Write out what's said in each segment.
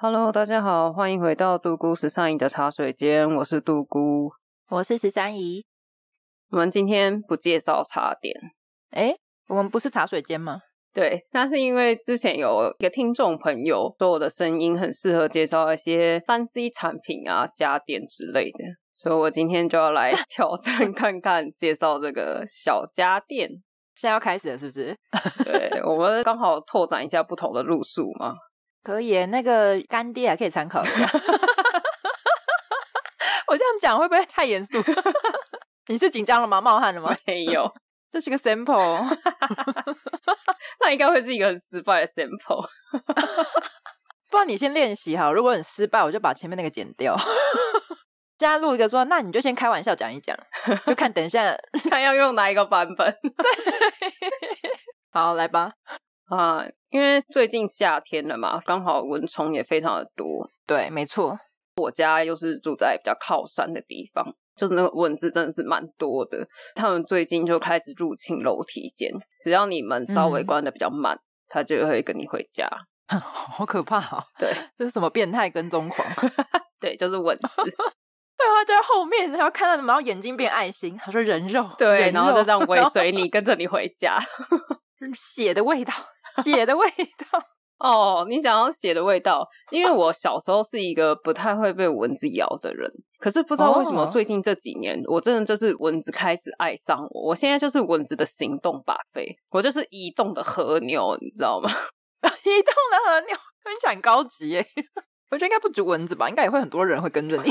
Hello，大家好，欢迎回到杜姑十三姨的茶水间，我是杜姑，我是十三姨。我们今天不介绍茶点，诶，我们不是茶水间吗？对，那是因为之前有一个听众朋友说我的声音很适合介绍一些三 C 产品啊、家电之类的，所以我今天就要来 挑战看看，介绍这个小家电。现在要开始了，是不是？对，我们刚好拓展一下不同的路数嘛。可以，那个干爹还可以参考一下。我这样讲会不会太严肃？你是紧张了吗？冒汗了吗？没有，这是个 sample。那应该会是一个很失败的 sample。不然你先练习好，如果很失败，我就把前面那个剪掉。现在录一个说，那你就先开玩笑讲一讲，就看等一下他要用哪一个版本。好，来吧。啊，因为最近夏天了嘛，刚好蚊虫也非常的多。对，没错，我家又是住在比较靠山的地方，就是那个蚊子真的是蛮多的。他们最近就开始入侵楼梯间，只要你们稍微关的比较慢，它、嗯、就会跟你回家。好可怕啊！对，这是什么变态跟踪狂？对，就是蚊子。对啊，就在后面，然后看到你们，然后眼睛变爱心，他说人肉，对，然后就这样尾随你，跟着你回家。血的味道，血的味道 哦！你想要血的味道？因为我小时候是一个不太会被蚊子咬的人，可是不知道为什么最近这几年，我真的就是蚊子开始爱上我。我现在就是蚊子的行动把费，我就是移动的和牛，你知道吗？移动的和牛，听起高级耶！我觉得应该不止蚊子吧，应该也会很多人会跟着你。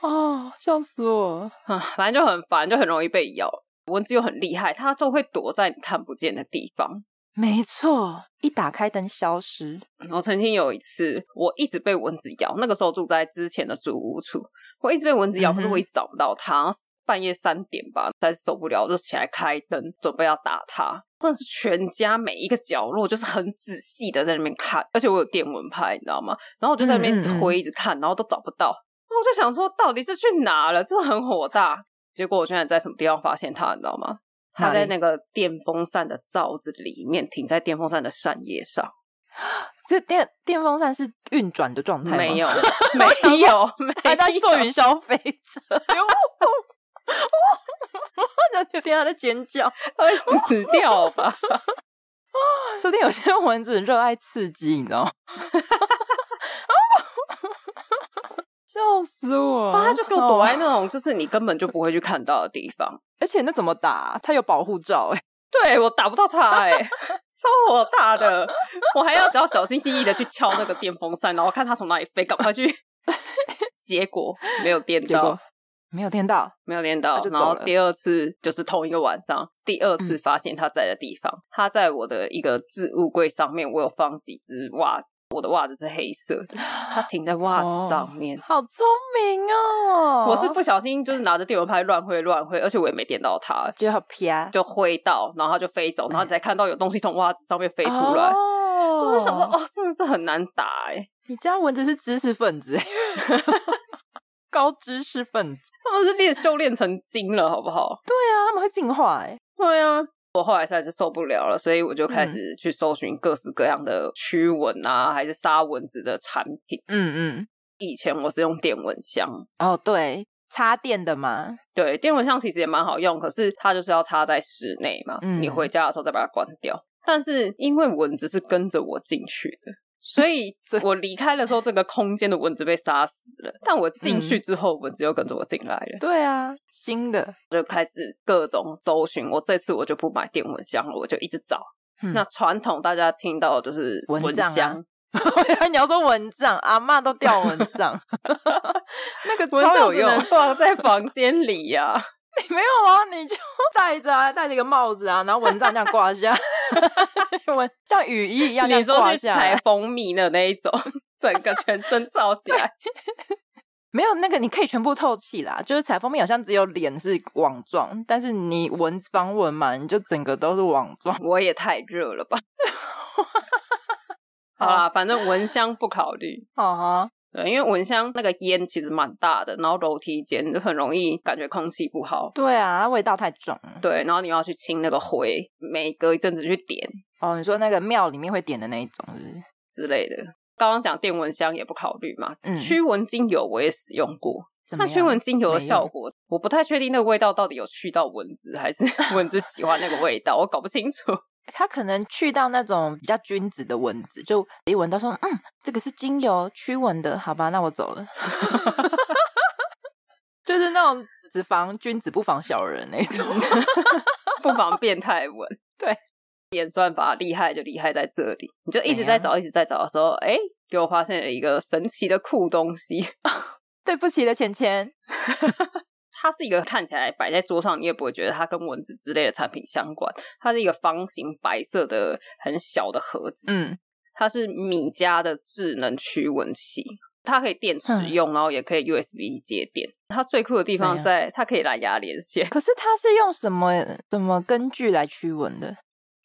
哦，笑死我！啊，反正就很烦，就很容易被咬。蚊子又很厉害，它就会躲在你看不见的地方。没错，一打开灯消失。我曾经有一次，我一直被蚊子咬。那个时候住在之前的租屋处，我一直被蚊子咬，可是我一直找不到它。半夜三点吧，实在是受不了，就起来开灯，准备要打它。真的是全家每一个角落，就是很仔细的在那边看。而且我有电蚊拍，你知道吗？然后我就在那边推，一直看，然后都找不到。我就想说，到底是去哪了？真的很火大。结果我现在在什么地方发现它，你知道吗？它在那个电风扇的罩子里面，停在电风扇的扇叶上。这电电风扇是运转的状态吗？没有，没有，还在坐云霄飞车。我的天，他在尖叫，他会死掉吧？昨天有些蚊子热爱刺激，你知道吗？笑死我！他就给我躲在那种就是你根本就不会去看到的地方，而且那怎么打？他有保护罩哎，对，我打不到他哎，超火大的！我还要只要小心翼翼的去敲那个电风扇，然后看他从哪里飞，赶快去。结果没有电到，没有电到，没有电到。然后第二次就是同一个晚上，第二次发现他在的地方，他在我的一个置物柜上面，我有放几只袜子。我的袜子是黑色的，它停在袜子上面，哦、好聪明哦！我是不小心就是拿着电蚊拍乱挥乱挥，而且我也没点到它，就好啪就挥到，然后它就飞走，然后你才看到有东西从袜子上面飞出来。哦、我就想说，哦，真的是很难打哎！你家蚊子是知识分子，高知识分子，他们是练修炼成精了，好不好？对啊，他们会进化哎，对啊。我后来实在是受不了了，所以我就开始去搜寻各式各样的驱蚊啊，还是杀蚊子的产品。嗯嗯，以前我是用电蚊香哦，对，插电的嘛。对，电蚊香其实也蛮好用，可是它就是要插在室内嘛，嗯，你回家的时候再把它关掉。但是因为蚊子是跟着我进去的。所以，我离开的时候，这个空间的蚊子被杀死了。但我进去之后，蚊子又跟着我进来了。对啊，新的就开始各种搜寻。我这次我就不买电蚊香了，我就一直找。嗯、那传统大家听到的就是蚊香，你要说蚊帐，阿嬷都掉蚊帐，那个超有用，放在房间里呀、啊。你没有啊？你就戴着啊，戴着一个帽子啊，然后蚊帐这样挂下，蚊像雨衣一样，你说去采蜂蜜的那一种，整个全身罩起来。没有那个，你可以全部透气啦。就是采蜂蜜好像只有脸是网状，但是你蚊防蚊嘛，你就整个都是网状。我也太热了吧？好啦，反正蚊香不考虑。好哈。对，因为蚊香那个烟其实蛮大的，然后楼梯间就很容易感觉空气不好。对啊，味道太重。对，然后你要去清那个灰，每隔一阵子去点。哦，你说那个庙里面会点的那一种是不是？之类的。刚刚讲电蚊香也不考虑嘛，嗯，驱蚊精油我也使用过，那驱蚊精油的效果，我不太确定那个味道到底有去到蚊子，还是 蚊子喜欢那个味道，我搞不清楚。它可能去到那种比较君子的蚊子，就一闻到说，嗯，这个是精油驱蚊的，好吧，那我走了。就是那种只防君子不防小人那种，不防变态蚊。对，演算法厉害就厉害在这里，你就一直在找，一直在找的时候，哎，给我发现了一个神奇的酷东西。对不起的钱钱，它是一个看起来摆在桌上，你也不会觉得它跟蚊子之类的产品相关。它是一个方形白色的很小的盒子，嗯，它是米家的智能驱蚊器。它可以电池用，然后也可以 USB 接电。它最酷的地方在它可以蓝牙连线。可是它是用什么什么根据来驱蚊的？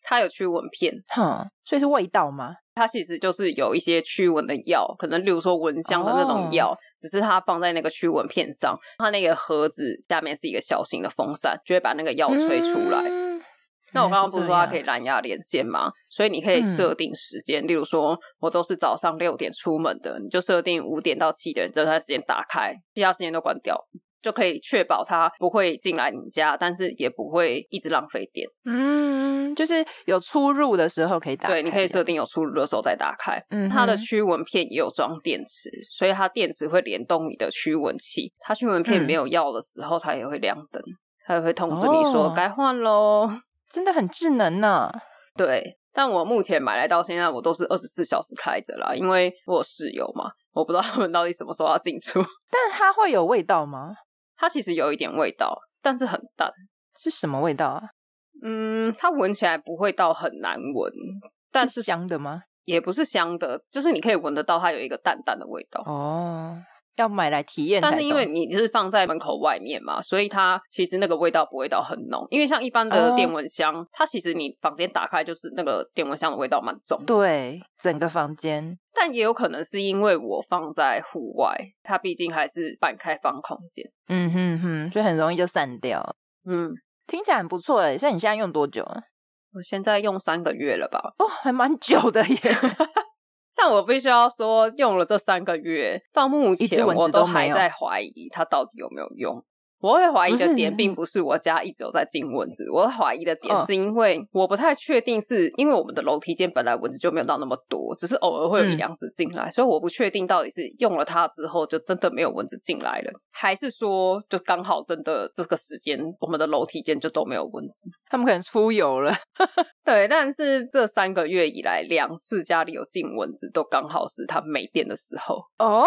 它有驱蚊片，哼，所以是味道吗？它其实就是有一些驱蚊的药，可能例如说蚊香的那种药，oh. 只是它放在那个驱蚊片上。它那个盒子下面是一个小型的风扇，就会把那个药吹出来。嗯那我刚刚不是说它可以蓝牙连线吗？所以你可以设定时间，嗯、例如说我都是早上六点出门的，你就设定五点到七点这段时间打开，其他时间都关掉，就可以确保它不会进来你家，但是也不会一直浪费电。嗯，就是有出入的时候可以打开。对，你可以设定有出入的时候再打开。嗯，它的驱蚊片也有装电池，所以它电池会联动你的驱蚊器。它驱蚊片没有药的时候，它也会亮灯，它也会通知你说该换喽。真的很智能呢、啊，对。但我目前买来到现在，我都是二十四小时开着啦，因为我有室友嘛，我不知道他们到底什么时候要进出。但它会有味道吗？它其实有一点味道，但是很淡。是什么味道啊？嗯，它闻起来不会到很难闻，但是，是香的吗？也不是香的，就是你可以闻得到它有一个淡淡的味道。哦。要买来体验，但是因为你是放在门口外面嘛，所以它其实那个味道不会到很浓。因为像一般的电蚊香，哦、它其实你房间打开就是那个电蚊香的味道蛮重。对，整个房间。但也有可能是因为我放在户外，它毕竟还是半开放空间。嗯哼哼，所以很容易就散掉。嗯，听起来很不错诶。像你现在用多久啊？我现在用三个月了吧？哦，还蛮久的耶。但我必须要说，用了这三个月到目前，我都还在怀疑它到底有没有用。我会怀疑的点，并不是我家一直有在进蚊子，我怀疑的点是因为我不太确定，是因为我们的楼梯间本来蚊子就没有到那么多，只是偶尔会有一两只进来，嗯、所以我不确定到底是用了它之后就真的没有蚊子进来了，还是说就刚好真的这个时间我们的楼梯间就都没有蚊子，他们可能出游了。对，但是这三个月以来两次家里有进蚊子，都刚好是它没电的时候哦。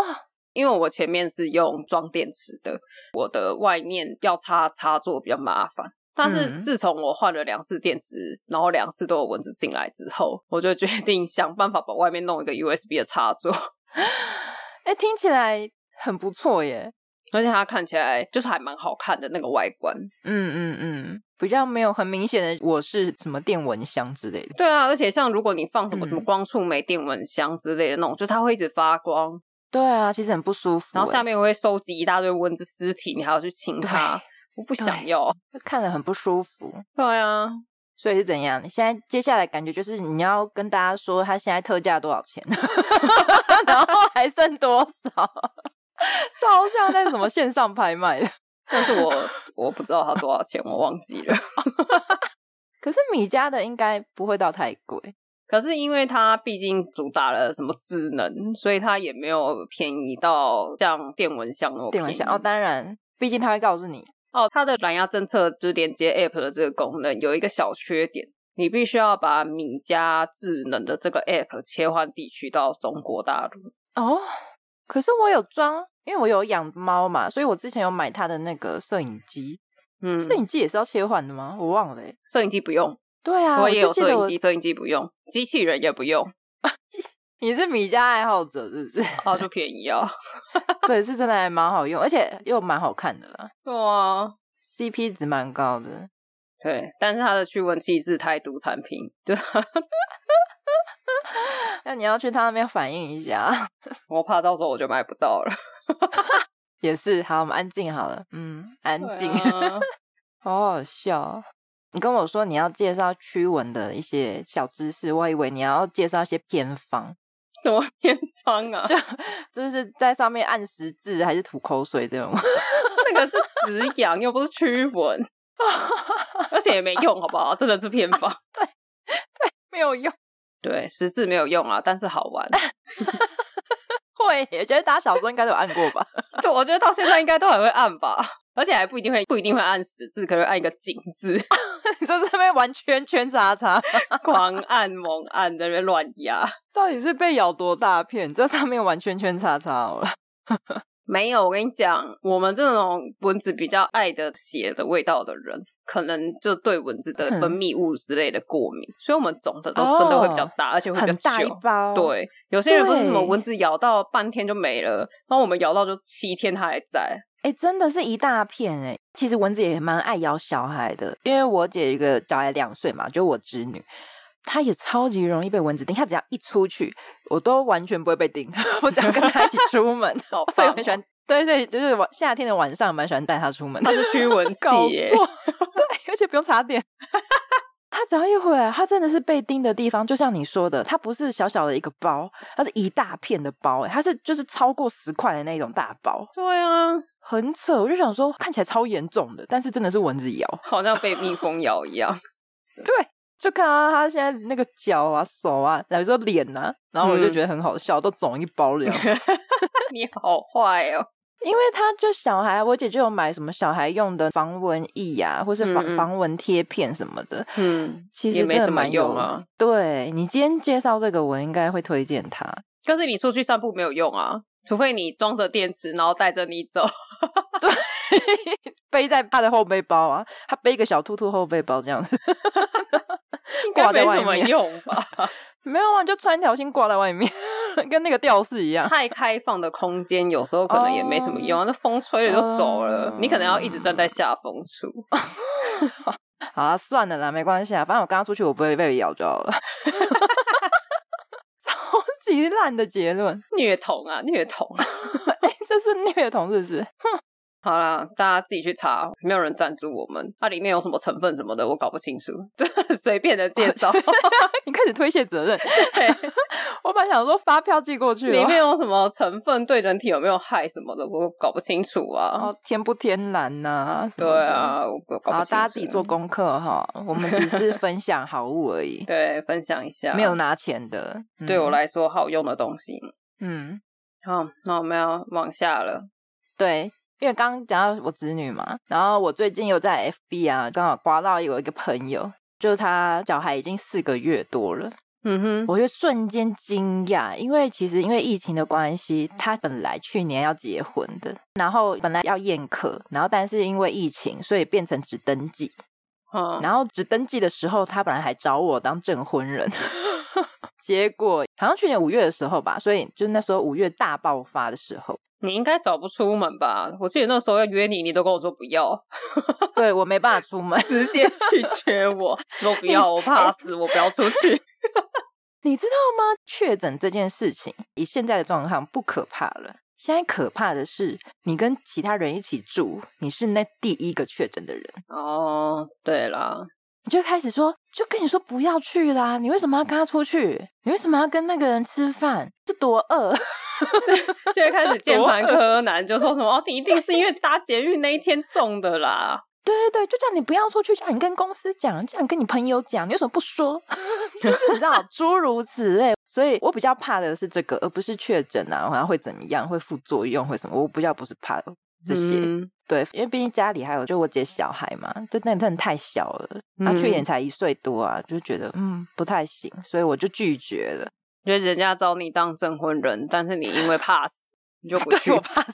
因为我前面是用装电池的，我的外面要插插座比较麻烦。但是自从我换了两次电池，然后两次都有蚊子进来之后，我就决定想办法把外面弄一个 USB 的插座。哎，听起来很不错耶！而且它看起来就是还蛮好看的那个外观。嗯嗯嗯，比较没有很明显的我是什么电蚊香之类的。对啊，而且像如果你放什么什么光触媒电蚊香之类的那种，就它会一直发光。对啊，其实很不舒服。然后下面我会收集一大堆蚊子尸体，你还要去清它，我不想要，看了很不舒服。对啊，所以是怎样？你现在接下来感觉就是你要跟大家说，它现在特价多少钱，然后还剩多少，超像在什么线上拍卖的。但是我我不知道它多少钱，我忘记了。可是米家的应该不会到太贵。可是因为它毕竟主打了什么智能，所以它也没有便宜到像电蚊香那么便宜。电蚊香哦，当然，毕竟它会告诉你哦，它的蓝牙政策就是连接 App 的这个功能有一个小缺点，你必须要把米家智能的这个 App 切换地区到中国大陆哦。可是我有装，因为我有养猫嘛，所以我之前有买它的那个摄影机。嗯，摄影机也是要切换的吗？我忘了欸，摄影机不用。对啊，我也有收音机，收音机不用，机器人也不用。你是米家爱好者是不是？啊，就便宜啊！对，是真的还蛮好用，而且又蛮好看的啦。哇，CP 值蛮高的。对，但是它的驱蚊器是台独产品，就 那你要去他那边反映一下，我怕到时候我就买不到了。也是，好，我们安静好了，嗯，安静，啊、好好笑。你跟我说你要介绍驱蚊的一些小知识，我以为你要介绍一些偏方。什么偏方啊？就就是在上面按十字，还是吐口水这种？那个是止痒，又不是驱蚊，而且也没用，好不好？真的是偏方。对对，没有用。对，十字没有用啊，但是好玩。会，我觉得大家小时候应该都有按过吧？对，我觉得到现在应该都还会按吧，而且还不一定会，不一定会按十字，可能会按一个井字，你在这边玩圈圈叉叉，狂按猛按，在那边乱压，到底是被咬多大片？在上面玩圈圈叉叉好了。没有，我跟你讲，我们这种蚊子比较爱的血的味道的人，可能就对蚊子的分泌物之类的过敏，嗯、所以我们肿的都真的会比较大，哦、而且会比较大一包。对，有些人不是什么蚊子咬到半天就没了，然后我们咬到就七天它还在。哎，真的是一大片哎。其实蚊子也蛮爱咬小孩的，因为我姐一个小孩两岁嘛，就我侄女。他也超级容易被蚊子叮，它只要一出去，我都完全不会被叮。我只要跟他一起出门，哦、所以很喜欢。对，所以就是晚夏天的晚上，蛮喜欢带它出门。它是驱蚊器耶，对，而且不用插电。它只要一回来，它真的是被叮的地方，就像你说的，它不是小小的一个包，它是一大片的包，哎，它是就是超过十块的那种大包。对啊，很扯，我就想说，看起来超严重的，但是真的是蚊子咬，好像被蜜蜂咬一样。对。就看到他现在那个脚啊、手啊，然后说脸啊，然后我就觉得很好笑，嗯、都肿一包了。你好坏哦！因为他就小孩，我姐就有买什么小孩用的防蚊液啊，或是防、嗯、防蚊贴片什么的。嗯，其实真的没什么用啊。对，你今天介绍这个，我应该会推荐他。但是你出去散步没有用啊，除非你装着电池，然后带着你走。对，背在他的后背包啊，他背一个小兔兔后背包这样子。挂在外面用 吧？没有啊，就穿一条线挂在外面，跟那个吊饰一样。太开放的空间有时候可能也没什么用啊，那风吹了就走了，你可能要一直站在下风处。好啊，算了啦，没关系啊，反正我刚刚出去，我不会被咬就好了。超级烂的结论，虐童啊，虐童！哎，这是虐童，是不是？好啦，大家自己去查，没有人赞助我们。它里面有什么成分什么的，我搞不清楚，随便的介绍。你开始推卸责任。对我本来想说发票寄过去，里面有什么成分对人体有没有害什么的，我搞不清楚啊。哦，天不天然呐、啊？对啊，我搞不清楚。好，大家自己做功课哈。我们只是分享好物而已。对，分享一下，没有拿钱的。嗯、对我来说，好用的东西。嗯，好，那我们要往下了。对。因为刚刚讲到我子女嘛，然后我最近又在 FB 啊，刚好刮到有一个朋友，就是他小孩已经四个月多了，嗯哼，我就瞬间惊讶，因为其实因为疫情的关系，他本来去年要结婚的，然后本来要宴客，然后但是因为疫情，所以变成只登记，嗯，然后只登记的时候，他本来还找我当证婚人，结果好像去年五月的时候吧，所以就是那时候五月大爆发的时候。你应该早不出门吧？我记得那时候要约你，你都跟我说不要。对，我没办法出门，直接拒绝我，说 不要，我怕死，我不要出去。你知道吗？确诊这件事情，以现在的状况不可怕了。现在可怕的是，你跟其他人一起住，你是那第一个确诊的人。哦，对了。你就开始说，就跟你说不要去啦！你为什么要跟他出去？你为什么要跟那个人吃饭？是多饿？就会开始键盘柯南，就说什么哦，你一定是因为搭捷运那一天中的啦。对对对，就叫你不要出去，叫你跟公司讲，叫你跟你朋友讲，你为什么不说？就是你知道，诸如此类。所以我比较怕的是这个，而不是确诊啊，好像会怎么样，会副作用，会什么？我比较不是怕这些。嗯对，因为毕竟家里还有就我姐小孩嘛，就那真的太小了，他去年才一岁多啊，就觉得嗯不太行，所以我就拒绝了。因为人家找你当证婚人，但是你因为怕死，你就不 去。我怕死，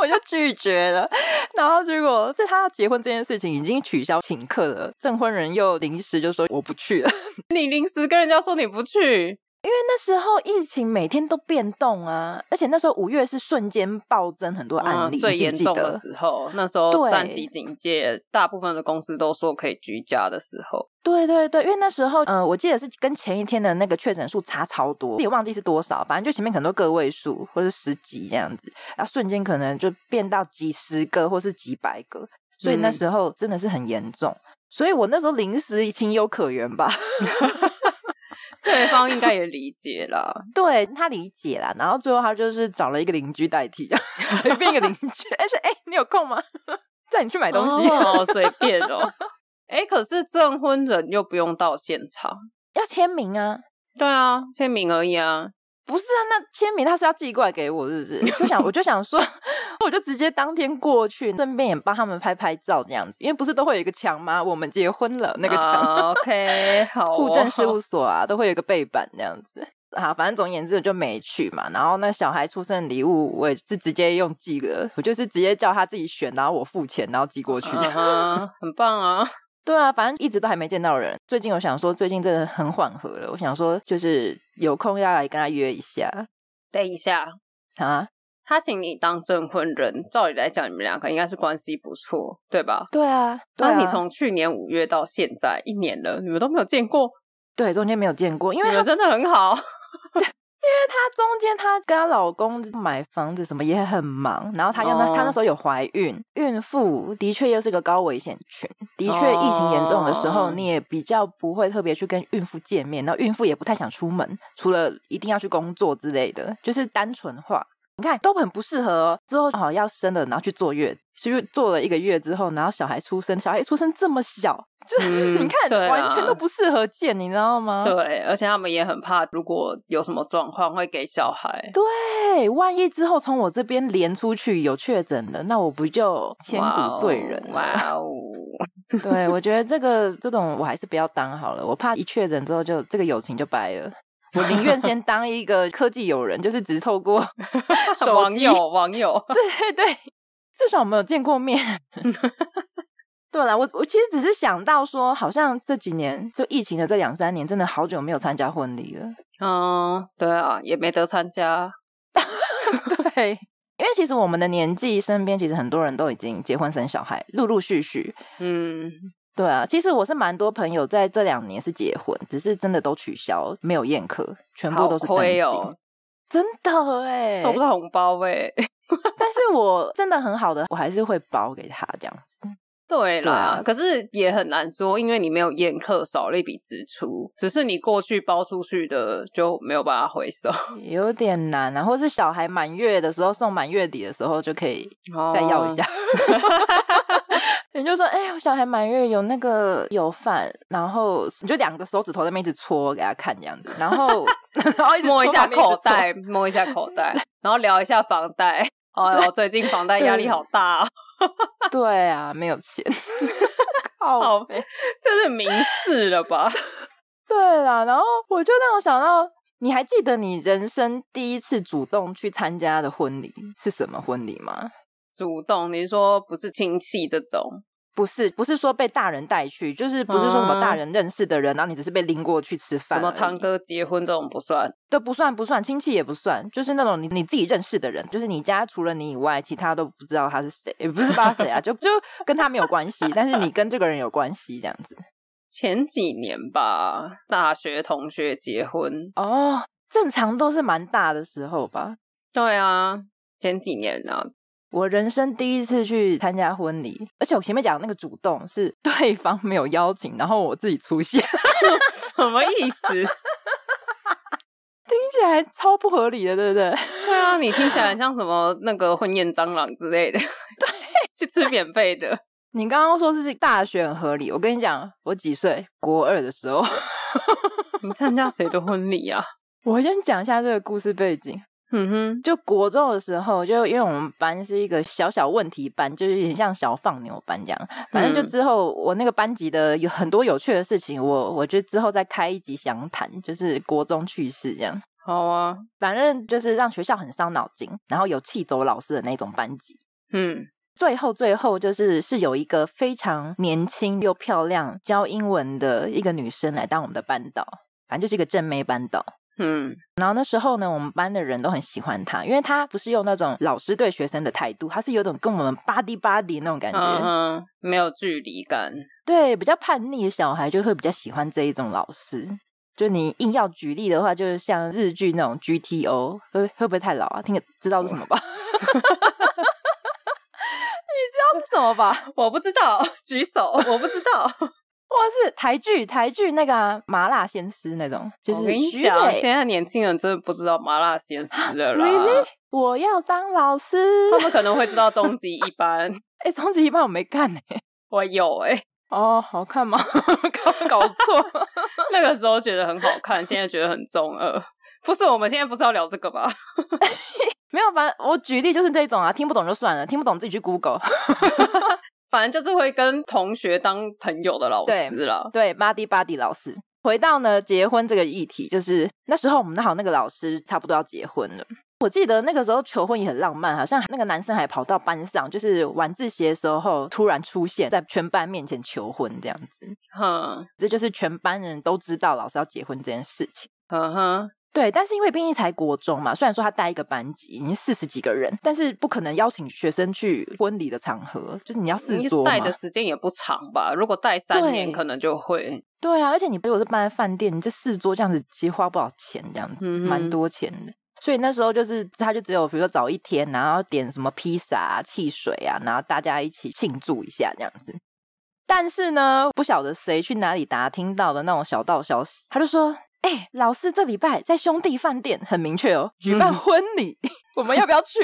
我就拒绝了。然后结果在他结婚这件事情已经取消请客了，证婚人又临时就说我不去了。你临时跟人家说你不去？因为那时候疫情每天都变动啊，而且那时候五月是瞬间暴增很多案例，嗯、最严重的时候，那时候三级警戒，大部分的公司都说可以居家的时候。对对对，因为那时候，嗯、呃，我记得是跟前一天的那个确诊数差超多，也忘记是多少，反正就前面可能都个位数或者十几这样子，然后瞬间可能就变到几十个或是几百个，所以那时候真的是很严重，嗯、所以我那时候临时情有可原吧。对方应该也理解啦，对他理解啦。然后最后他就是找了一个邻居代替，随便一个邻居。哎说，哎，你有空吗？带你去买东西。哦，随便哦。哎，可是证婚人又不用到现场，要签名啊。对啊，签名而已啊。不是啊，那签名他是要寄过来给我，是不是？就想我就想说，我就直接当天过去，顺便也帮他们拍拍照这样子，因为不是都会有一个墙吗？我们结婚了那个墙。Uh, OK，好、哦，户政事务所啊，都会有一个背板这样子。好，反正总而言之就没去嘛。然后那小孩出生的礼物，我也是直接用寄的，我就是直接叫他自己选，然后我付钱，然后寄过去。Uh -huh, 很棒啊。对啊，反正一直都还没见到人。最近我想说，最近真的很缓和了。我想说，就是有空要来跟他约一下。等一下啊，他请你当证婚人，照理来讲，你们两个应该是关系不错，对吧？对啊。那、啊、你从去年五月到现在一年了，你们都没有见过？对，中间没有见过，因为他真的很好。因为她中间她跟她老公买房子什么也很忙，然后她又那她那时候有怀孕，孕妇的确又是个高危险群，的确疫情严重的时候，你也比较不会特别去跟孕妇见面，然后孕妇也不太想出门，除了一定要去工作之类的，就是单纯化。你看都很不适合哦。之后好要生了，然后去坐月，去坐了一个月之后，然后小孩出生，小孩出生这么小，就、嗯、你看、啊、完全都不适合见，你知道吗？对，而且他们也很怕，如果有什么状况会给小孩。对，万一之后从我这边连出去有确诊的，那我不就千古罪人？哇哦！对，我觉得这个 这种我还是不要当好了，我怕一确诊之后就这个友情就掰了。我宁愿先当一个科技友人，就是只透过 网友 网友，对对对，至少我们有见过面。对啦，我我其实只是想到说，好像这几年就疫情的这两三年，真的好久没有参加婚礼了。嗯，对啊，也没得参加。对，因为其实我们的年纪，身边其实很多人都已经结婚生小孩，陆陆续续。嗯。对啊，其实我是蛮多朋友在这两年是结婚，只是真的都取消，没有宴客，全部都是登记。哦、真的哎，收不到红包哎。但是我真的很好的，我还是会包给他这样子。对啦可是也很难说，因为你没有宴客，少了一笔支出，只是你过去包出去的就没有办法回收，有点难啊。或是小孩满月的时候送满月底的时候就可以再要一下。哦 你就说，哎、欸，我小孩满月有那个有饭，然后你就两个手指头在那边一直搓给他看这样子，然后 然后摸一下口袋，摸一下口袋，然后聊一下房贷。哦哟，最近房贷压力好大哦。对啊，没有钱，好呗，这是明示了吧？对啦，然后我就让我想到，你还记得你人生第一次主动去参加的婚礼是什么婚礼吗？主动，你说不是亲戚这种？不是，不是说被大人带去，就是不是说什么大人认识的人，嗯、然后你只是被拎过去吃饭。什么堂哥结婚这种不算，都不算，不算亲戚也不算，就是那种你你自己认识的人，就是你家除了你以外，其他都不知道他是谁，也不是不知道谁啊，就就跟他没有关系，但是你跟这个人有关系，这样子。前几年吧，大学同学结婚哦，正常都是蛮大的时候吧？对啊，前几年啊。我人生第一次去参加婚礼，而且我前面讲的那个主动是对方没有邀请，然后我自己出现，什么意思？听起来超不合理的，对不对？对啊，你听起来像什么那个婚宴蟑螂之类的，对，去吃免费的。你刚刚说是大学很合理，我跟你讲，我几岁？国二的时候，你参加谁的婚礼啊？我先讲一下这个故事背景。嗯哼，就国中的时候，就因为我们班是一个小小问题班，就是有点像小放牛班这样。反正就之后我那个班级的有很多有趣的事情，我我觉得之后再开一集详谈，就是国中趣事这样。好啊，反正就是让学校很伤脑筋，然后有气走老师的那种班级。嗯，最后最后就是是有一个非常年轻又漂亮教英文的一个女生来当我们的班导，反正就是一个正妹班导。嗯，然后那时候呢，我们班的人都很喜欢他，因为他不是用那种老师对学生的态度，他是有种跟我们 buddy buddy 那种感觉，嗯，没有距离感。对，比较叛逆的小孩就会比较喜欢这一种老师。就你硬要举例的话，就是像日剧那种 GTO，会会不会太老啊？听个知道是什么吧？你知道是什么吧？我不知道，举手，我不知道。哇，是台剧台剧那个、啊、麻辣鲜师那种，就是我跟你讲，现在年轻人真的不知道麻辣鲜师了啦。Really? 我要当老师，他们可能会知道终极一班。哎、欸，终极一班我没看呢、欸，我有哎、欸。哦，好看吗？搞搞错，那个时候觉得很好看，现在觉得很中二。不是，我们现在不是要聊这个吧？没有，反正我举例就是这种啊，听不懂就算了，听不懂自己去 Google。反正就是会跟同学当朋友的老师了。对，buddy buddy 老师。回到呢结婚这个议题，就是那时候我们好那个老师差不多要结婚了。我记得那个时候求婚也很浪漫，好像那个男生还跑到班上，就是晚自习的时候突然出现在全班面前求婚这样子。哼，这就是全班人都知道老师要结婚这件事情。嗯哼，对，但是因为毕竟才国中嘛，虽然说他带一个班级，已经四十几个人，但是不可能邀请学生去婚礼的场合，就是你要四桌嘛。带的时间也不长吧？如果带三年，可能就会。对啊，而且你如果是办在饭店，你这四桌这样子，其实花不少钱，这样子，蛮、嗯、多钱的。所以那时候就是，他就只有比如说早一天，然后点什么披萨啊、汽水啊，然后大家一起庆祝一下这样子。但是呢，不晓得谁去哪里打听到的那种小道消息，他就说：“哎、欸，老师这礼拜在兄弟饭店，很明确哦，举办婚礼，嗯、我们要不要去？”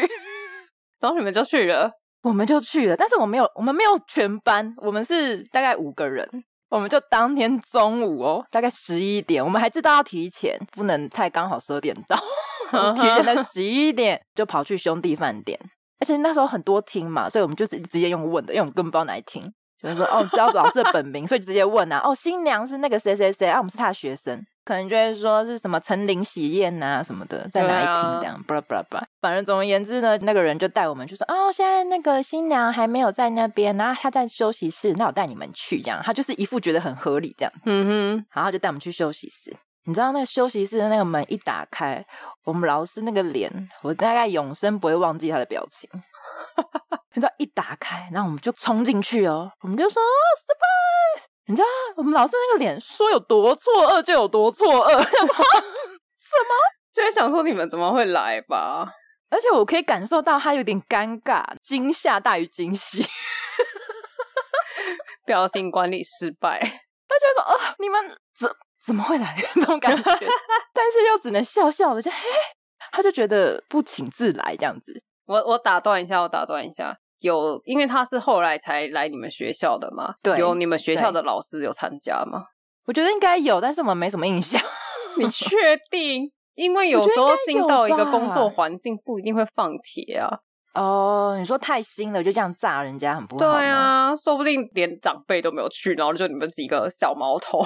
然后你们就去了，我们就去了。但是我们没有，我们没有全班，我们是大概五个人。我们就当天中午哦，大概十一点，我们还知道要提前，不能太刚好十二点到。提前在十一点就跑去兄弟饭店，而且那时候很多厅嘛，所以我们就是直接用问的，因为我们根本不知道哪一厅，就是说哦，知道老师的本名，所以直接问啊，哦，新娘是那个谁谁谁啊，我们是他的学生，可能就会说是什么陈林喜宴呐什么的，在哪一厅这样，巴拉巴拉巴拉，反正总而言之呢，那个人就带我们去说，哦，现在那个新娘还没有在那边，然后她在休息室，那我带你们去，这样，他就是一副觉得很合理这样，嗯哼，然后就带我们去休息室。你知道那个休息室的那个门一打开，我们老师那个脸，我大概永生不会忘记他的表情。你知道一打开，然后我们就冲进去哦，我们就说 surprise！你知道我们老师那个脸说有多错愕就有多错愕，什么？什么？就在想说你们怎么会来吧？而且我可以感受到他有点尴尬，惊吓大于惊喜，表情管理失败。他就说：“哦，你们怎？”怎么会来那种感觉？但是又只能笑笑的，就嘿，他就觉得不请自来这样子。我我打断一下，我打断一下，有因为他是后来才来你们学校的嘛？对，有你们学校的老师有参加吗？我觉得应该有，但是我们没什么印象。你确定？因为有时候新到一个工作环境，不一定会放铁啊。哦，你说太新了，就这样炸人家很不好。对啊，说不定连长辈都没有去，然后就你们几个小毛头。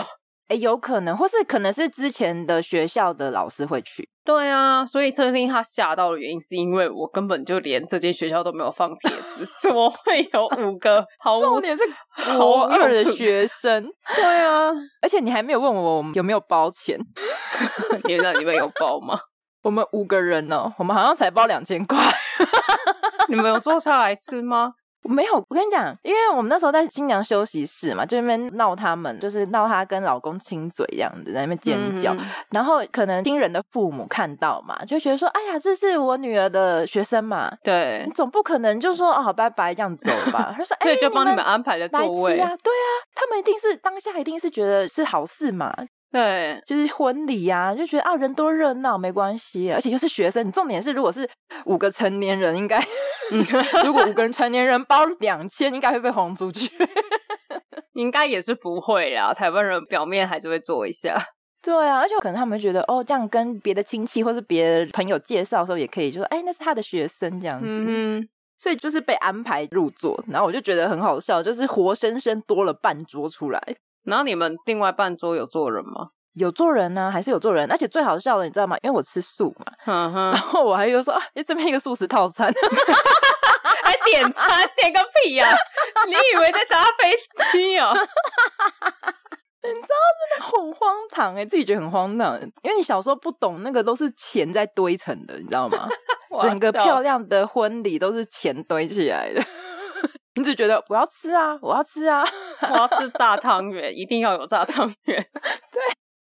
哎，有可能，或是可能是之前的学校的老师会去。对啊，所以说不定他吓到的原因，是因为我根本就连这间学校都没有放 帖子，怎么会有五个 好？重点是 国二的学生。对啊，而且你还没有问我有没有包钱，你那里面有包吗？我们五个人呢，我们好像才包两千块。你们有坐下来吃吗？没有，我跟你讲，因为我们那时候在新娘休息室嘛，就那边闹他们，就是闹她跟老公亲嘴这样子，在那边尖叫。嗯、然后可能新人的父母看到嘛，就觉得说：“哎呀，这是我女儿的学生嘛，对，你总不可能就说哦，好拜拜这样走吧？” 他说：“哎，就帮你们安排了座位啊，对啊，他们一定是当下一定是觉得是好事嘛。”对，就是婚礼呀、啊，就觉得啊，人多热闹没关系，而且又是学生。重点是，如果是五个成年人，应该，如果五个人成年人包两千，应该会被轰出去。应该也是不会啦，台湾人表面还是会做一下。对啊，而且可能他们觉得哦，这样跟别的亲戚或是别的朋友介绍的时候，也可以就说，哎，那是他的学生这样子。嗯，所以就是被安排入座，然后我就觉得很好笑，就是活生生多了半桌出来。然后你们另外半桌有坐人吗？有坐人呢、啊，还是有坐人？而且最好笑的，你知道吗？因为我吃素嘛，然后我还有说，哎，这边一个素食套餐，还点餐，点个屁呀、啊！你以为在搭飞机啊？你知道真的很荒唐哎，自己觉得很荒唐，因为你小时候不懂那个都是钱在堆成的，你知道吗？整个漂亮的婚礼都是钱堆起来的。你只觉得我要吃啊，我要吃啊，我要吃炸汤圆，一定要有炸汤圆。对，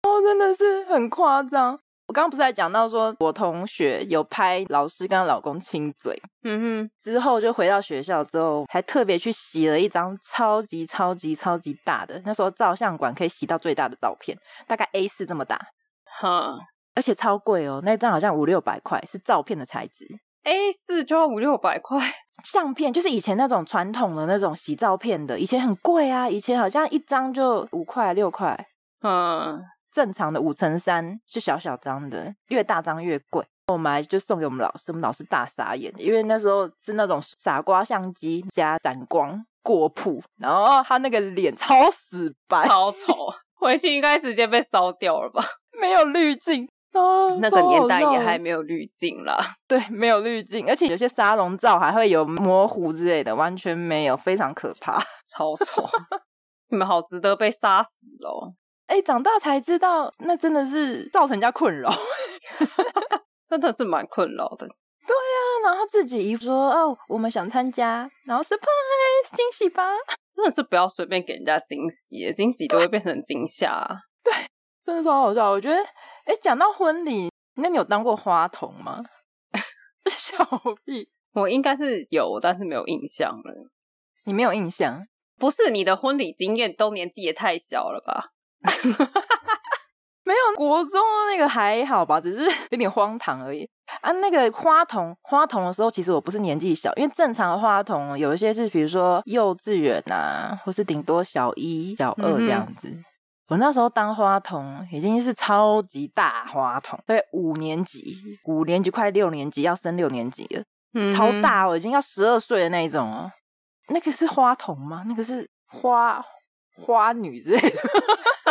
哦，真的是很夸张。我刚刚不是还讲到说，我同学有拍老师跟她老公亲嘴，嗯哼，之后就回到学校之后，还特别去洗了一张超级超级超级大的，那时候照相馆可以洗到最大的照片，大概 A 四这么大，哈，而且超贵哦，那张好像五六百块，是照片的材质，A 四就要五六百块。相片就是以前那种传统的那种洗照片的，以前很贵啊，以前好像一张就五块六块，嗯，正常的五乘三是小小张的，越大张越贵。我们还就送给我们老师，我们老师大傻眼，因为那时候是那种傻瓜相机加闪光过曝，然后他那个脸超死白，超丑，回去应该直接被烧掉了吧？没有滤镜。哦，那个年代也还没有滤镜啦，对，没有滤镜，而且有些沙龙照还会有模糊之类的，完全没有，非常可怕，超丑。你们好值得被杀死哦！哎，长大才知道，那真的是造成人家困扰，真的是蛮困扰的。对呀、啊，然后自己一说哦，我们想参加，然后 surprise 惊喜吧，真的是不要随便给人家惊喜，惊喜都会变成惊吓。对。真的超好笑，我觉得，哎，讲到婚礼，那你有当过花童吗？小屁，我应该是有，但是没有印象了。你没有印象？不是你的婚礼经验都年纪也太小了吧？没有，国中的那个还好吧，只是有点荒唐而已。啊，那个花童，花童的时候，其实我不是年纪小，因为正常的花童有一些是，比如说幼稚园啊，或是顶多小一、小二这样子。嗯我那时候当花童已经是超级大花童，对，五年级，五年级快六年级要升六年级了，嗯、超大哦，已经要十二岁的那一种哦。那个是花童吗？那个是花花女之类的？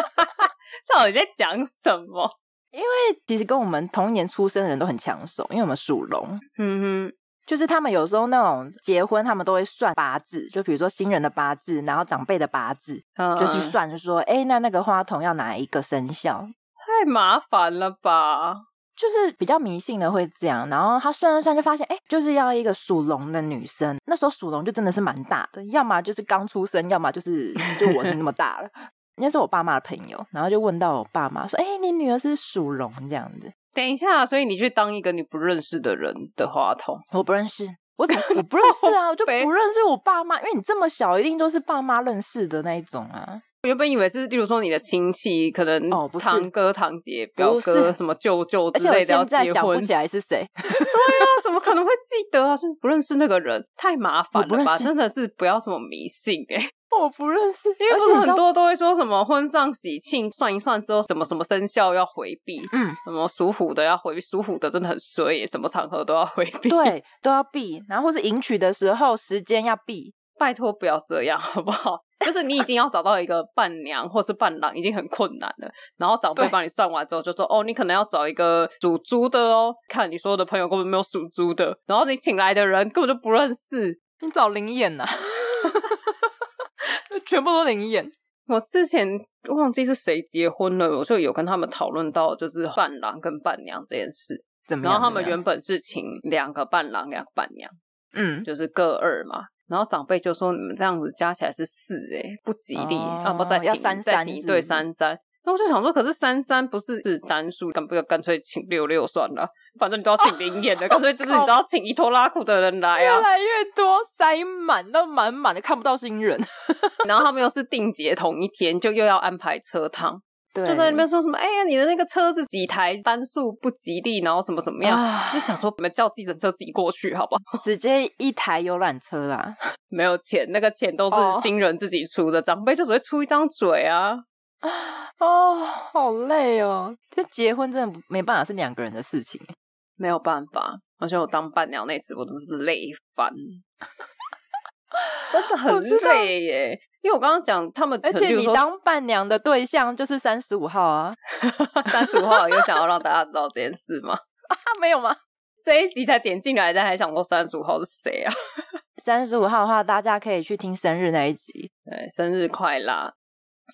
到底在讲什么？因为其实跟我们同一年出生的人都很抢手，因为我们属龙。嗯哼。就是他们有时候那种结婚，他们都会算八字，就比如说新人的八字，然后长辈的八字，嗯、就去算，就说，哎，那那个花童要哪一个生肖？太麻烦了吧？就是比较迷信的会这样，然后他算了算，就发现，哎，就是要一个属龙的女生。那时候属龙就真的是蛮大的，要么就是刚出生，要么就是 就我已经那么大了。那是我爸妈的朋友，然后就问到我爸妈说，哎，你女儿是属龙这样子。等一下，所以你去当一个你不认识的人的话筒？我不认识，我怎么 我不认识啊？我就不认识我爸妈，因为你这么小，一定都是爸妈认识的那一种啊。我原本以为是，例如说你的亲戚，可能哦，堂哥、堂姐、表哥什么舅舅之类的要结婚，现在想不起来是谁。对啊，怎么可能会记得啊？是不认识那个人，太麻烦了吧？真的是不要这么迷信哎、欸。我不认识，因为不是很多都会说什么婚丧喜庆算一算之后，什么什么生肖要回避，嗯，什么属虎的要回避，属虎的真的很衰，什么场合都要回避，对，都要避。然后或是迎娶的时候时间要避，拜托不要这样好不好？就是你已经要找到一个伴娘或是伴郎已经很困难了，然后长辈帮你算完之后就说哦，你可能要找一个属猪的哦，看你所有的朋友根本没有属猪的，然后你请来的人根本就不认识，你找灵眼呐。全部都灵验。我之前忘记是谁结婚了，我就有跟他们讨论到，就是伴郎跟伴娘这件事。怎么样？然后他们原本是请两个伴郎，两个伴娘，嗯，就是各二嘛。然后长辈就说：“你们这样子加起来是四，哎，不吉利，哦、要不再请三三，再请一对三三。”那我就想说，可是三三不是是单数，干不要干脆请六六算了？反正你都要请灵验的，干脆就是你只要请一拖拉库的人来啊，越来越多，塞满都满满的，看不到新人。然后他们又是定节同一天，就又要安排车趟，对，就在那边说什么，哎呀，你的那个车子几台单数不吉利，然后什么怎么样？啊、就想说，我们叫计程车自己过去，好不好？直接一台游览车啦，没有钱，那个钱都是新人自己出的，哦、长辈就只会出一张嘴啊。哦，好累哦！这结婚真的没办法，是两个人的事情，没有办法。而且我当伴娘那次，我都是累翻，真的很累耶。因为我刚刚讲他们，而且你当伴娘的对象就是三十五号啊，三十五号有想要让大家知道这件事吗？啊，没有吗？这一集才点进来，但还想说三十五号是谁啊？三十五号的话，大家可以去听生日那一集，对，生日快乐。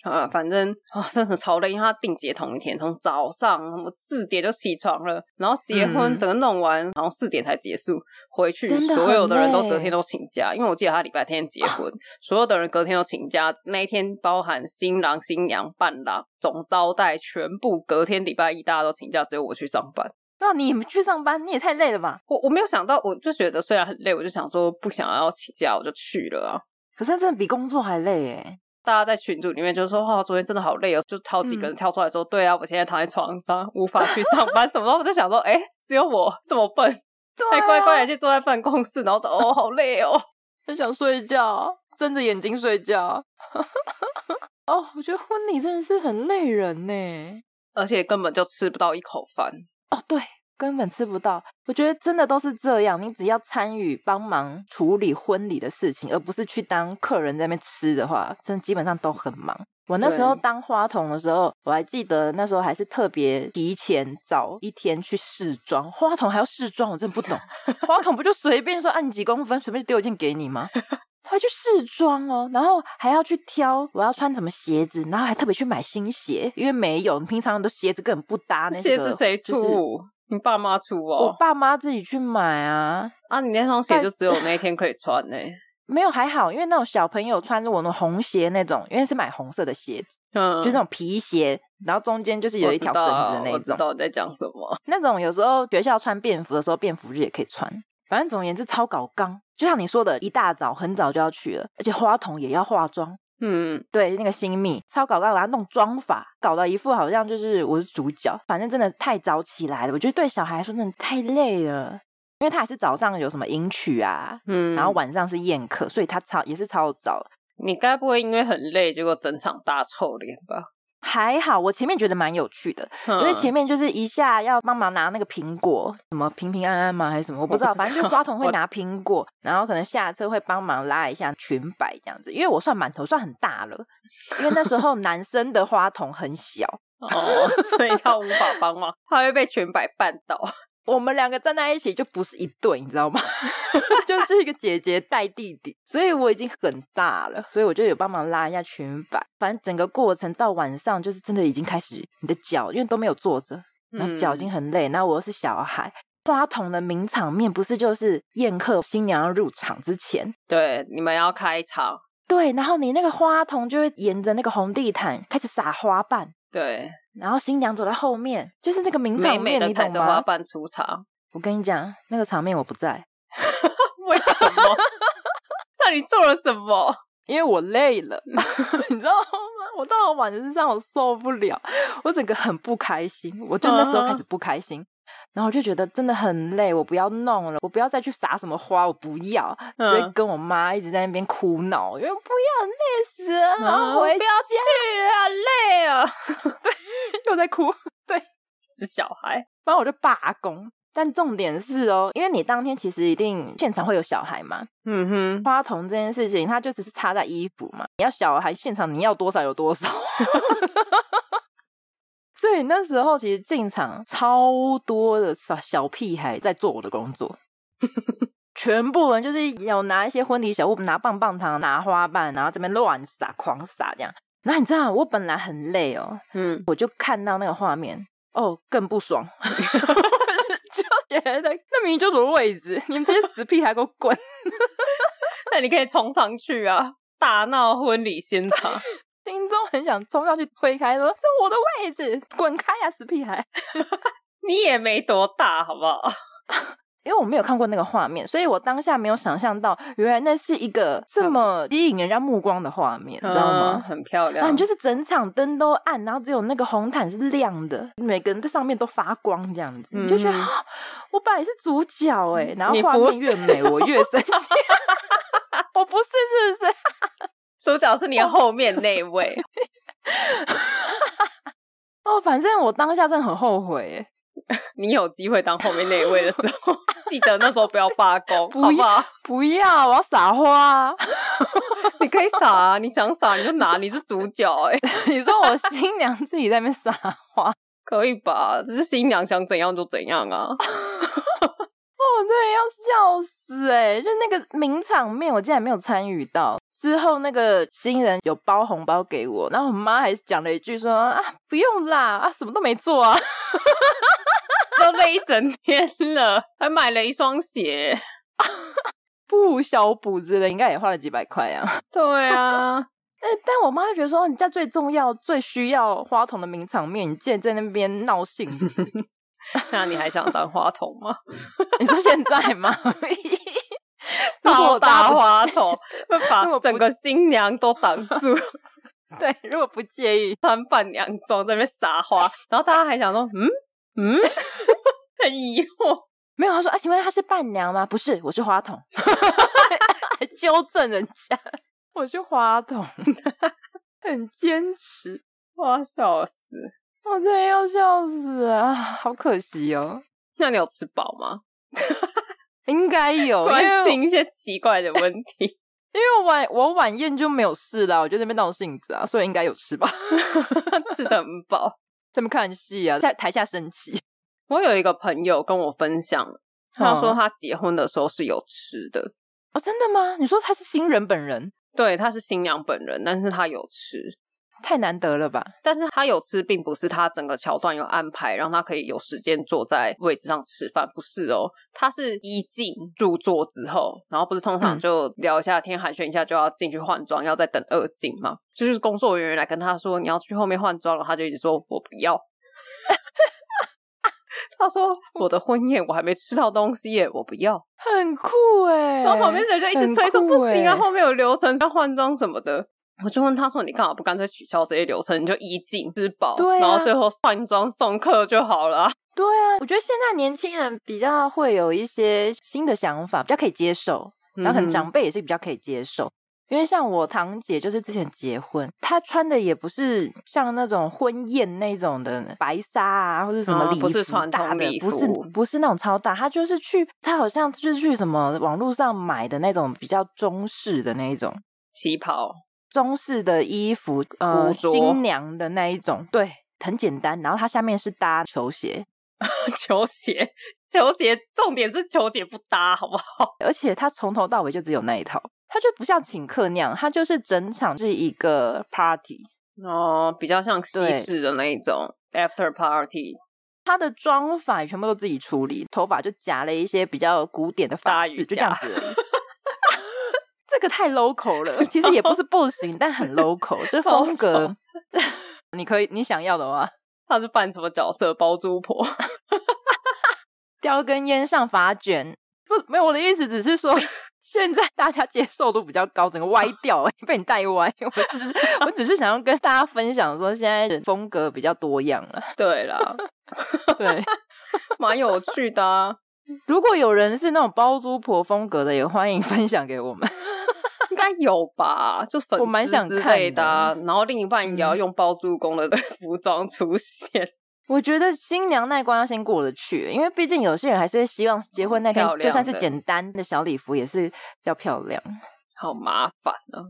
啊，反正啊，真的超累，因为他定结同一天，从早上我四点就起床了，然后结婚整个弄完，然后四点才结束，回去所有的人都隔天都请假，因为我记得他礼拜天结婚，所有的人隔天都请假，那一天包含新郎、新娘、伴郎、总招待，全部隔天礼拜一大家都请假，只有我去上班。那你去上班，你也太累了吧？我我没有想到，我就觉得虽然很累，我就想说不想要请假，我就去了啊。可是真的比工作还累诶。大家在群组里面就说：“哦，昨天真的好累哦。”就好几个人跳出来说：“嗯、对啊，我现在躺在床上，无法去上班什么。”我就想说：“哎，只有我这么笨，还、啊、乖乖的去坐在办公室，然后说哦，好累哦，很想睡觉，睁着眼睛睡觉。”哦，我觉得婚礼真的是很累人呢，而且根本就吃不到一口饭。哦，对。根本吃不到，我觉得真的都是这样。你只要参与帮忙处理婚礼的事情，而不是去当客人在那边吃的话，真的基本上都很忙。我那时候当花童的时候，我还记得那时候还是特别提前早一天去试妆。花童还要试妆，我真的不懂。花童不就随便说按几公分，随便丢一件给你吗？他去试妆哦，然后还要去挑我要穿什么鞋子，然后还特别去买新鞋，因为没有，你平常的鞋子根本不搭。那鞋子谁出？你爸妈出哦，我爸妈自己去买啊。啊，你那双鞋就只有 那一天可以穿呢？没有，还好，因为那种小朋友穿着我的红鞋那种，因为是买红色的鞋子，嗯，就是那种皮鞋，然后中间就是有一条绳子的那种。我知道，我在讲什么。那种有时候学校穿便服的时候，便服日也可以穿。反正总而言之超搞刚，就像你说的，一大早很早就要去了，而且花童也要化妆。嗯，对，那个新密超搞刚，把他弄妆发，搞到一副好像就是我是主角。反正真的太早起来了，我觉得对小孩来说真的太累了，因为他还是早上有什么迎娶啊，嗯，然后晚上是宴客，所以他超也是超早。你该不会因为很累，结果整场大臭脸吧？还好，我前面觉得蛮有趣的，嗯、因为前面就是一下要帮忙拿那个苹果，什么平平安安吗？还是什么？我不知道，反正就花童会拿苹果，然后可能下车会帮忙拉一下裙摆这样子。因为我算满头算很大了，因为那时候男生的花童很小哦，所以他无法帮忙，他会被裙摆绊倒。我们两个站在一起就不是一对，你知道吗？就是一个姐姐带弟弟，所以我已经很大了，所以我就有帮忙拉一下裙摆。反正整个过程到晚上，就是真的已经开始，你的脚因为都没有坐着，然后脚已经很累。然后我又是小孩，花童的名场面不是就是宴客，新娘要入场之前，对，你们要开场，对，然后你那个花童就会沿着那个红地毯开始撒花瓣。对，然后新娘走在后面，就是那个名场面，你懂吗？花瓣出场。我跟你讲，那个场面我不在。为什么？那你做了什么？因为我累了，你知道吗？我到了晚上我受不了，我整个很不开心。我就那时候开始不开心。然后我就觉得真的很累，我不要弄了，我不要再去撒什么花，我不要，嗯、就跟我妈一直在那边哭闹，因为不要累死了，然后回家、嗯、不要去啊，累啊，对，又在哭，对，是小孩，然后我就罢工。但重点是哦，因为你当天其实一定现场会有小孩嘛，嗯哼，花童这件事情，它就只是插在衣服嘛，你要小孩现场，你要多少有多少。所以那时候其实进场超多的小小屁孩在做我的工作，全部人就是有拿一些婚礼小物，拿棒棒糖、拿花瓣，然后这边乱撒、狂撒这样。然后你知道我本来很累哦，嗯，我就看到那个画面，哦，更不爽，就觉得那明明就是位置，你们这些死屁孩给我滚！那你可以冲上去啊，大闹婚礼现场。心中很想冲上去推开，说：“这是我的位置，滚开呀，死屁孩！” 你也没多大，好不好？因为我没有看过那个画面，所以我当下没有想象到，原来那是一个这么吸引人家目光的画面，嗯、你知道吗？很漂亮。啊，你就是整场灯都暗，然后只有那个红毯是亮的，每个人在上面都发光，这样子，嗯、你就觉得我本来是主角哎，然后画面越美，我越生气。我不是，是不是？主角是你后面那位 哦，反正我当下真的很后悔。你有机会当后面那位的时候，记得那时候不要罢工，不要，好不好？不要，我要撒花。你可以撒啊，你想撒你就拿，你是主角哎。你说我新娘自己在那边撒花，可以吧？只是新娘想怎样就怎样啊。哦，我真的要笑死哎、欸！就那个名场面，我竟然没有参与到。之后那个新人有包红包给我，然后我妈还讲了一句说啊，不用啦，啊，什么都没做啊，都累一整天了，还买了一双鞋，不小补之类，应该也花了几百块啊。对啊，但但我妈就觉得说，你家最重要、最需要花童的名场面，你竟然在那边闹性子，那你还想当花童吗？你说现在吗？超大花筒，会把整个新娘都挡住。对，如果不介意穿伴娘装在那边撒花，然后大家还想说，嗯嗯，很疑惑。没有，他说啊，请问他是伴娘吗？不是，我是花童。还纠正人家，我是花童，很坚持。我要笑死，我真的要笑死啊！好可惜哦。那你有吃饱吗？应该有，关心一些奇怪的问题。因为晚我晚宴就没有事啦，我就在那边闹性子啊，所以应该有吃吧，吃的很饱。在那边看戏啊，在台下生气。我有一个朋友跟我分享，他说他结婚的时候是有吃的。哦，真的吗？你说他是新人本人？对，他是新娘本人，但是他有吃。太难得了吧？但是他有吃，并不是他整个桥段有安排，让他可以有时间坐在位置上吃饭，不是哦。他是一进入座之后，然后不是通常就聊一下天，寒暄一下，就要进去换装，要再等二进嘛。就是工作人员来跟他说你要去后面换装了，他就一直说我不要。他说我的婚宴我还没吃到东西耶，我不要。很酷哎，然后旁边人就一直催说不行啊，后面有流程要换装什么的。我就问他说：“你干嘛不干脆取消这些流程，你就一进之宝，对啊，然后最后换装送客就好了。”对啊，我觉得现在年轻人比较会有一些新的想法，比较可以接受，然后可能长辈也是比较可以接受。嗯、因为像我堂姐，就是之前结婚，她穿的也不是像那种婚宴那种的白纱啊，或者什么礼服，哦、不是传统礼服，不是不是那种超大，她就是去，她好像就是去什么网络上买的那种比较中式的那一种旗袍。中式的衣服，呃，新娘的那一种，对，很简单。然后它下面是搭球鞋，球鞋，球鞋，重点是球鞋不搭，好不好？而且它从头到尾就只有那一套，它就不像请客那样，它就是整场是一个 party 哦，比较像西式的那一种 after party。它的妆发全部都自己处理，头发就夹了一些比较古典的发饰，就这样子而已。这个太 local 了，其实也不是 不行，但很 local，就是风格。你可以，你想要的话，他是扮什么角色？包租婆，叼根烟上发卷，不，没有。我的意思只是说，现在大家接受度比较高，整个歪掉，被你带歪。我只是，我只是想要跟大家分享说，现在的风格比较多样了。对啦，对，蛮有趣的啊。如果有人是那种包租婆风格的，也欢迎 分享给我们。应该有吧，就粉丝之类的，然后另一半也要用包租公的 服装出现。我觉得新娘那关要先过得去，因为毕竟有些人还是会希望结婚那天就算是简单的小礼服也是要漂亮。好麻烦啊！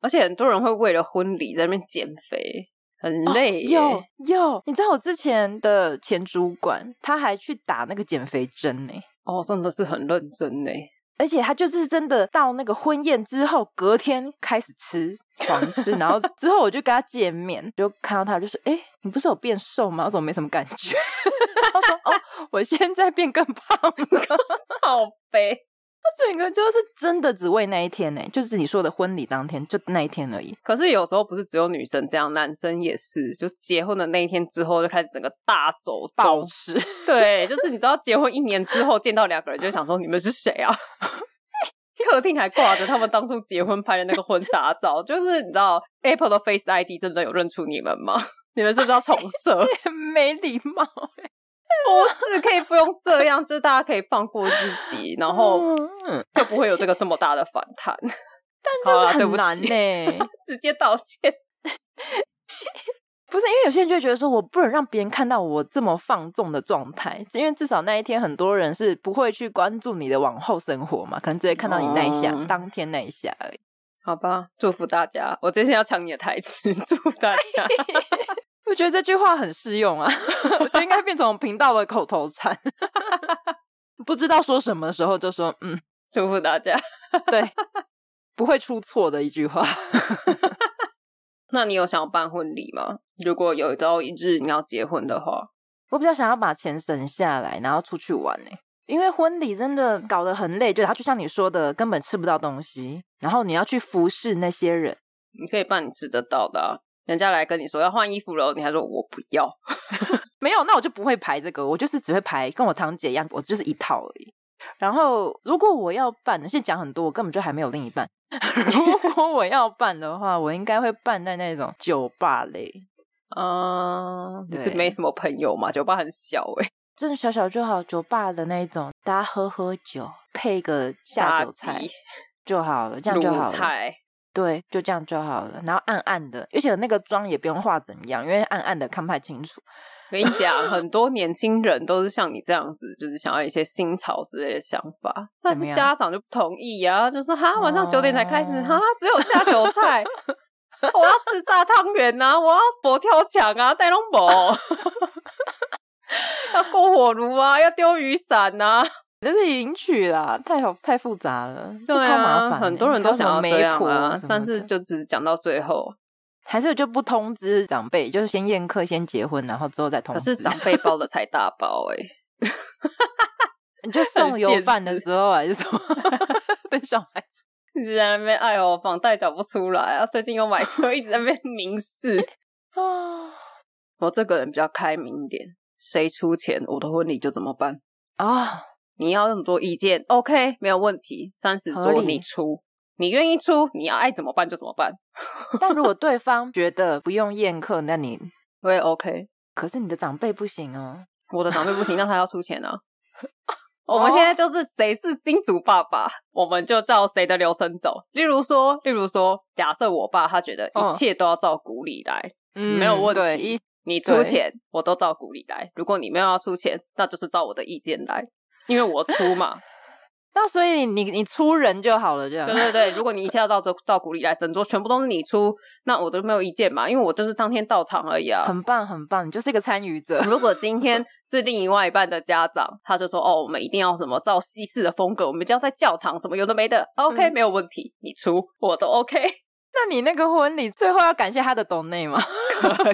而且很多人会为了婚礼在那边减肥，很累。有有，你知道我之前的前主管他还去打那个减肥针呢。哦，真的是很认真呢。而且他就是真的到那个婚宴之后，隔天开始吃，狂吃，然后之后我就跟他见面，就看到他就说：“哎、欸，你不是有变瘦吗？我怎么没什么感觉？” 他说：“哦，我现在变更胖了，好悲。” 他整个就是真的只为那一天呢，就是你说的婚礼当天，就那一天而已。可是有时候不是只有女生这样，男生也是，就是结婚的那一天之后就开始整个大走暴吃。对，就是你知道结婚一年之后见到两个人，就想说你们是谁啊？客厅还挂着他们当初结婚拍的那个婚纱照，就是你知道 Apple 的 Face ID 真的有认出你们吗？你们是不是要重设？没礼貌。不是可以不用这样，就是大家可以放过自己，然后就不会有这个这么大的反弹。但就是很难呢，直接道歉。不是因为有些人就会觉得说，我不能让别人看到我这么放纵的状态，因为至少那一天很多人是不会去关注你的往后生活嘛，可能只会看到你那一下，嗯、当天那一下而已。好吧，祝福大家。我今天要抢你的台词，祝福大家。我觉得这句话很适用啊，我觉得应该变成频道的口头禅。不知道说什么的时候就说嗯，祝福大家，对，不会出错的一句话。那你有想要办婚礼吗？如果有朝一日你要结婚的话，我比较想要把钱省下来，然后出去玩呢。因为婚礼真的搞得很累，就他就像你说的，根本吃不到东西，然后你要去服侍那些人，你可以办你吃得到的啊。人家来跟你说要换衣服了，你还说我不要，没有，那我就不会排这个，我就是只会排跟我堂姐一样，我就是一套而已。然后如果我要办，现在讲很多，我根本就还没有另一半。如果我要办的话，我应该会办在那种酒吧类。嗯，就是没什么朋友嘛？酒吧很小哎、欸，真的小小就好，酒吧的那种，大家喝喝酒，配个下酒菜就好了，这样就好了。菜对，就这样就好了。然后暗暗的，而且那个妆也不用化怎么样，因为暗暗的看不太清楚。我跟你讲，很多年轻人都是像你这样子，就是想要一些新潮之类的想法，但是家长就不同意呀、啊，就说哈，晚上九点才开始，哈，只有下酒菜，我要吃炸汤圆呐，我要佛跳墙啊，带龙宝，要过火炉啊，要丢雨伞呐、啊。这是迎娶啦，太好太复杂了，对啊，超麻烦。很多人都想要这样啊，但是就只讲到最后，还是就不通知长辈，就是先宴客，先结婚，然后之后再通知。可是长辈包的才大包哎、欸，你就送油饭的时候还是什么？等小孩子一直在那边哎呦，房贷缴不出来啊，最近又买车，一直在那边明示 啊。我这个人比较开明一点，谁出钱，我的婚礼就怎么办啊。你要那么多意见，OK，没有问题。三十桌你出，你愿意出，你要爱怎么办就怎么办。但如果对方觉得不用宴客，那你我也 OK。可是你的长辈不行哦，我的长辈不行，那他要出钱啊。我们现在就是谁是金主爸爸，我们就照谁的流程走。例如说，例如说，假设我爸他觉得一切都要照古礼来，嗯，没有问题。你出钱，我都照古礼来。如果你没有要出钱，那就是照我的意见来。因为我出嘛，那所以你你出人就好了，这样。对对对，如果你一切要照照照古里来，整桌全部都是你出，那我都没有意见嘛，因为我就是当天到场而已啊。很棒很棒，你就是一个参与者。如果今天是另外一半的家长，他就说哦，我们一定要什么照西式的风格，我们一定要在教堂什么有的没的，OK，嗯，没有问题，你出我都 OK。那你那个婚礼最后要感谢他的抖内吗？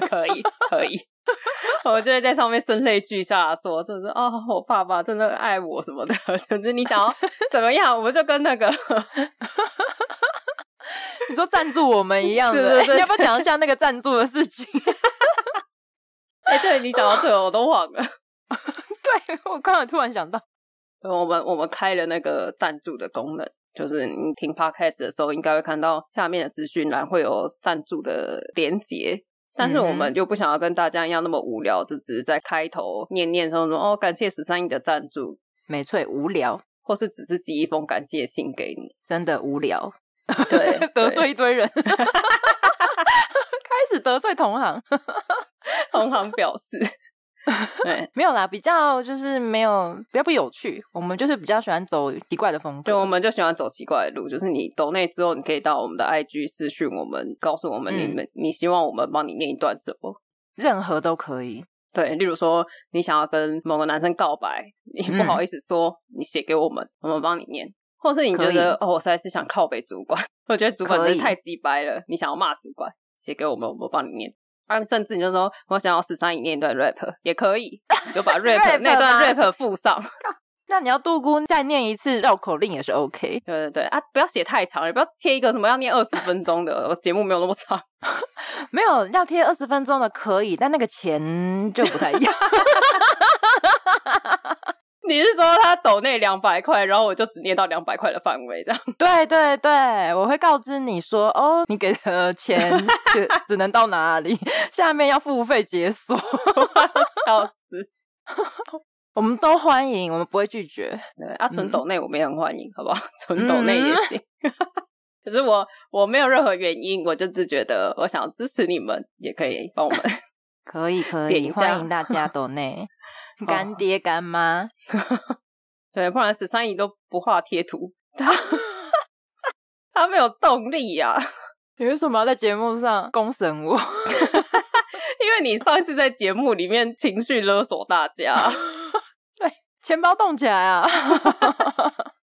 可 以可以。我就会在上面声泪俱下说，就是哦，我爸爸真的爱我什么的，就是你想要怎么样，我们就跟那个你说赞助我们一样的，对对对，你要不要讲一下那个赞助的事情？哎、欸，对，你讲到这个我都忘了。对，我刚才突然想到，我们我们开了那个赞助的功能，就是你听 Podcast 的时候，应该会看到下面的资讯栏会有赞助的连结。但是我们就不想要跟大家一样那么无聊，就只是在开头念念说说哦，感谢十三亿的赞助，没错，无聊，或是只是寄一封感谢信给你，真的无聊，对，得罪一堆人，开始得罪同行，同行表示。对，没有啦，比较就是没有比较不有趣。我们就是比较喜欢走奇怪的风格，对，我们就喜欢走奇怪的路。就是你抖内之后，你可以到我们的 IG 私讯我们，告诉我们你们、嗯、你希望我们帮你念一段什么，任何都可以。对，例如说你想要跟某个男生告白，你不好意思说，嗯、你写给我们，我们帮你念。或是你觉得哦，我实在是想靠北主管，我觉得主管真的太鸡掰了，你想要骂主管，写给我们，我们帮你念。啊，甚至你就说，我想要十三姨念一段 rap 也可以，你就把 rap 那段 rap 附上。那你要杜姑再念一次绕口令也是 OK。对对对啊，不要写太长，也不要贴一个什么要念二十分钟的，我节目没有那么长。没有要贴二十分钟的可以，但那个钱就不太一样。你是说他抖那两百块，然后我就只念到两百块的范围这样？对对对，我会告知你说，哦，你给的钱只 只能到哪里，下面要付费解锁。笑死！我们都欢迎，我们不会拒绝。对啊，纯抖内我们也很欢迎，好不好？纯抖内也行。嗯、可是我我没有任何原因，我就只觉得我想支持你们，也可以帮我们。可以可以，欢迎大家抖内。干爹干妈，对，不然十三姨都不画贴图，他他没有动力呀、啊。你为什么要在节目上公审我？因为你上一次在节目里面情绪勒索大家。对，钱包动起来啊！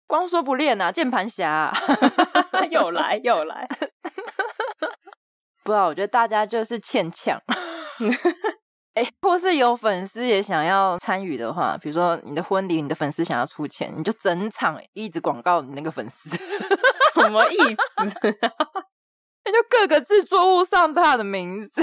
光说不练啊，键盘侠又来又来。不知道，我觉得大家就是欠呛。哎，或是有粉丝也想要参与的话，比如说你的婚礼，你的粉丝想要出钱，你就整场一直广告你那个粉丝，什么意思？你 就各个制作物上他的名字，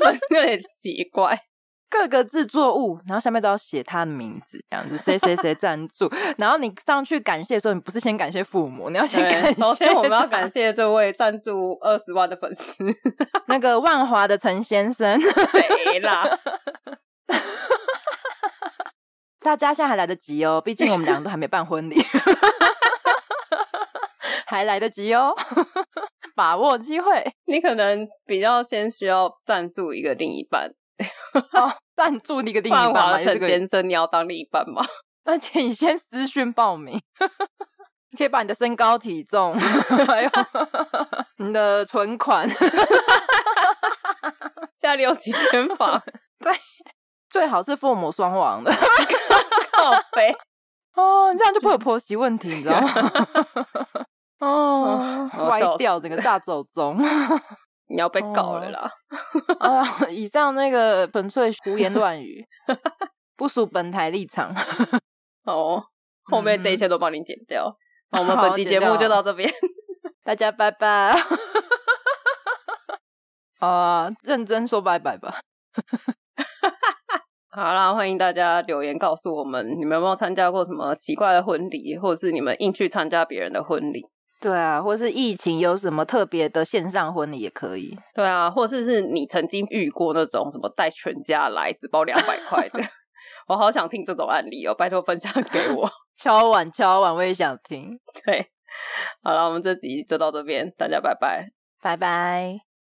粉丝有点奇怪。各个制作物，然后下面都要写他的名字，这样子谁谁谁赞助。然后你上去感谢的时候，你不是先感谢父母，你要先感谢。首先我们要感谢这位赞助二十万的粉丝，那个万华的陈先生。谁啦？大家现在还来得及哦，毕竟我们两个都还没办婚礼，还来得及哦，把握机会。你可能比较先需要赞助一个另一半。哦，赞助你个另一半吗？陈先生，你要当另一半吗？而且你先私讯报名，你可以把你的身高体重，还有你的存款，家里有几间房？对，最好是父母双亡的，靠背哦，你这样就不会有婆媳问题，你知道吗？哦，歪掉整个大走钟。你要被告了啦！啊、哦，以上那个纯粹胡言乱语，不属本台立场。哦，后面这一切都帮你剪掉。那、嗯、我们本期节目就到这边，大家拜拜。啊，认真说拜拜吧。好啦，欢迎大家留言告诉我们，你们有没有参加过什么奇怪的婚礼，或者是你们硬去参加别人的婚礼？对啊，或是疫情有什么特别的线上婚礼也可以。对啊，或是是你曾经遇过那种什么带全家来只包两百块的，我好想听这种案例哦，拜托分享给我。敲碗敲碗，我也想听。对，好了，我们这集就到这边，大家拜拜，拜拜。